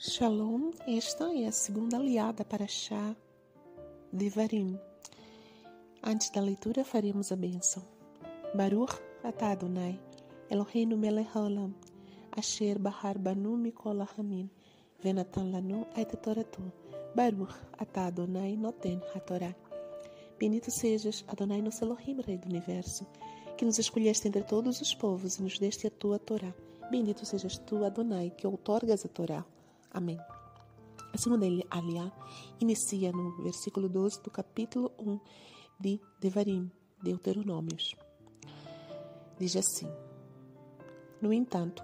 Shalom, esta é a segunda aliada para Chá de Varim. Antes da leitura, faremos a bênção. Baruch atah Adonai, Eloheinu melech haolam, asher bahar banu mikol hamin, venatan lanu et toratu, Baruch atah Adonai noten hatorá. Bendito sejas, Adonai nosso Elohim, Rei do Universo, que nos escolheste entre todos os povos e nos deste a tua Torá. Bendito sejas tu, Adonai, que outorgas a Torá. Amém. A segunda aliá inicia no versículo 12 do capítulo 1 de Devarim, Deuteronômios. Diz assim: No entanto,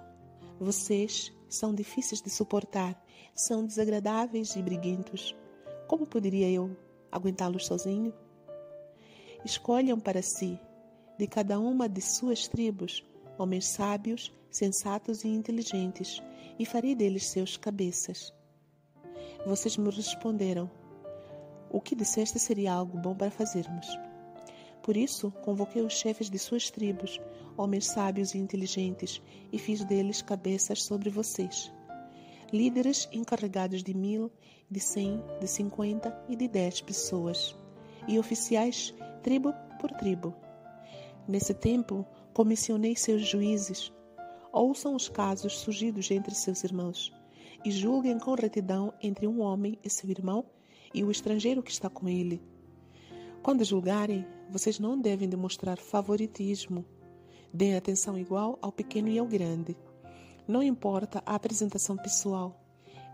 vocês são difíceis de suportar, são desagradáveis e briguentos. Como poderia eu aguentá-los sozinho? Escolham para si, de cada uma de suas tribos, homens sábios, sensatos e inteligentes e farei deles seus cabeças. Vocês me responderam: O que disseste seria algo bom para fazermos. Por isso, convoquei os chefes de suas tribos, homens sábios e inteligentes, e fiz deles cabeças sobre vocês. Líderes encarregados de mil, de cem, de cinquenta e de dez pessoas, e oficiais, tribo por tribo. Nesse tempo, comissionei seus juízes, ouçam os casos surgidos entre seus irmãos e julguem com retidão entre um homem e seu irmão e o estrangeiro que está com ele. Quando julgarem, vocês não devem demonstrar favoritismo. Deem atenção igual ao pequeno e ao grande. Não importa a apresentação pessoal.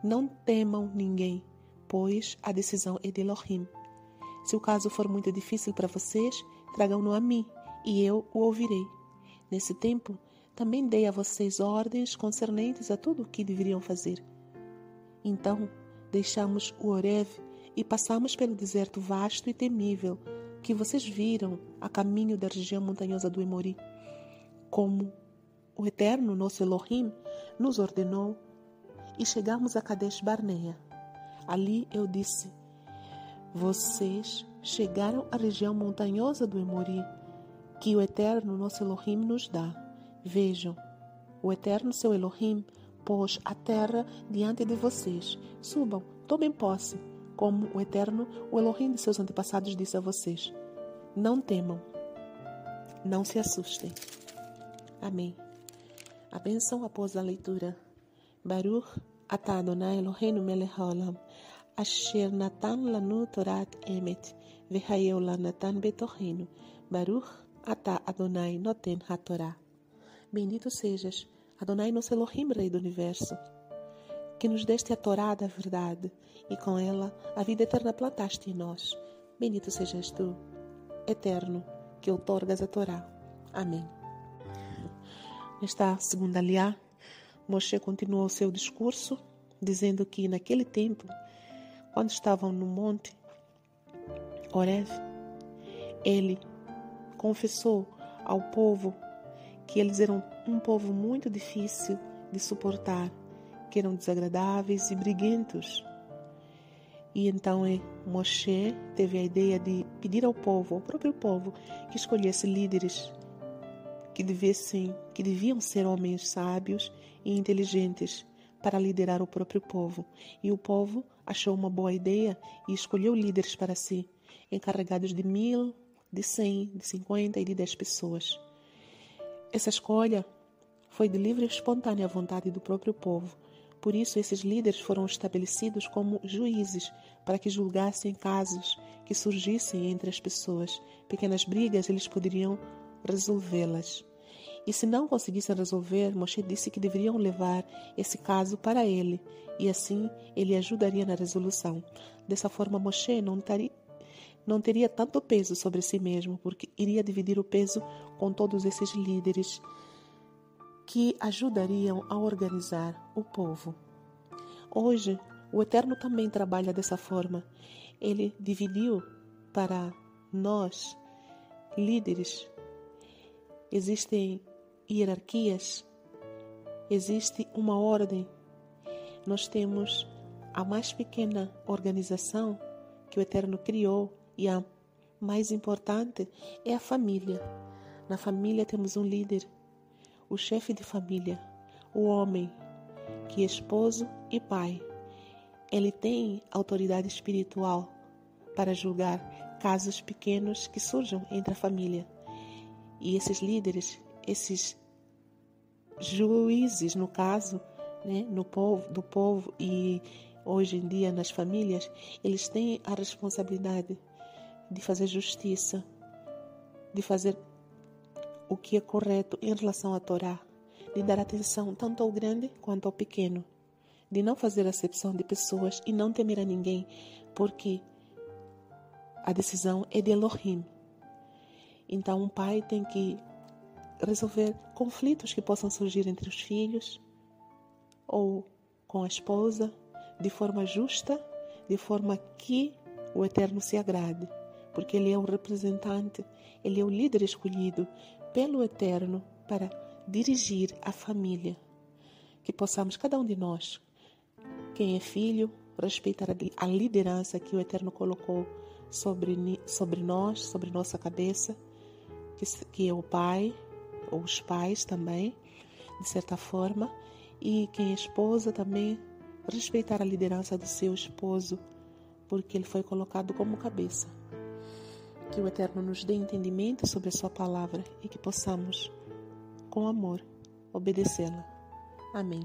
Não temam ninguém, pois a decisão é de Elohim. Se o caso for muito difícil para vocês, tragam-no a mim e eu o ouvirei. Nesse tempo, também dei a vocês ordens concernentes a tudo o que deveriam fazer. Então, deixamos o Oreb e passamos pelo deserto vasto e temível que vocês viram a caminho da região montanhosa do Emori. Como o Eterno, nosso Elohim, nos ordenou, e chegamos a Kadesh Barnea. Ali eu disse: Vocês chegaram à região montanhosa do Emori, que o Eterno, nosso Elohim, nos dá. Vejam, o eterno seu Elohim pôs a terra diante de vocês. Subam, tomem posse, como o eterno, o Elohim de seus antepassados disse a vocês. Não temam, não se assustem. Amém. A bênção após a leitura. Baruch atah Adonai Eloheinu melech haolam, asher natan lanu torat emet, v'hayeu lanatan betochenu. Baruch atah Adonai noten hatorah. Bendito sejas, Adonai nosso Elohim, Rei do Universo, que nos deste a Torá da verdade, e com ela a vida eterna plantaste em nós. Bendito sejas tu, eterno, que outorgas a Torá. Amém. Nesta segunda aliá, Moshe continuou seu discurso, dizendo que naquele tempo, quando estavam no monte Orev, ele confessou ao povo que eles eram um povo muito difícil de suportar, que eram desagradáveis e briguentos. E então eh, Moshe teve a ideia de pedir ao povo, ao próprio povo, que escolhesse líderes que devessem, que deviam ser homens sábios e inteligentes para liderar o próprio povo. E o povo achou uma boa ideia e escolheu líderes para si, encarregados de mil, de cem, de cinquenta e de dez pessoas. Essa escolha foi de livre e espontânea vontade do próprio povo. Por isso, esses líderes foram estabelecidos como juízes para que julgassem casos que surgissem entre as pessoas. Pequenas brigas, eles poderiam resolvê-las. E se não conseguissem resolver, Moshe disse que deveriam levar esse caso para ele, e assim ele ajudaria na resolução. Dessa forma, Moshe não não teria tanto peso sobre si mesmo, porque iria dividir o peso com todos esses líderes que ajudariam a organizar o povo. Hoje, o Eterno também trabalha dessa forma. Ele dividiu para nós, líderes, existem hierarquias, existe uma ordem. Nós temos a mais pequena organização que o Eterno criou e a mais importante é a família. Na família temos um líder, o chefe de família, o homem, que é esposo e pai. ele tem autoridade espiritual para julgar casos pequenos que surjam entre a família. E esses líderes, esses juízes, no caso, né, no povo, do povo e hoje em dia nas famílias, eles têm a responsabilidade de fazer justiça, de fazer o que é correto em relação à Torá, de dar atenção tanto ao grande quanto ao pequeno, de não fazer acepção de pessoas e não temer a ninguém, porque a decisão é de Elohim. Então, um pai tem que resolver conflitos que possam surgir entre os filhos ou com a esposa de forma justa, de forma que o Eterno se agrade, porque Ele é o representante, Ele é o líder escolhido pelo Eterno para dirigir a família. Que possamos, cada um de nós, quem é filho, respeitar a liderança que o Eterno colocou sobre, sobre nós, sobre nossa cabeça, que, que é o Pai, ou os pais também, de certa forma, e quem é esposa também respeitar a liderança do seu esposo, porque ele foi colocado como cabeça. Que o Eterno nos dê entendimento sobre a Sua palavra e que possamos, com amor, obedecê-la. Amém.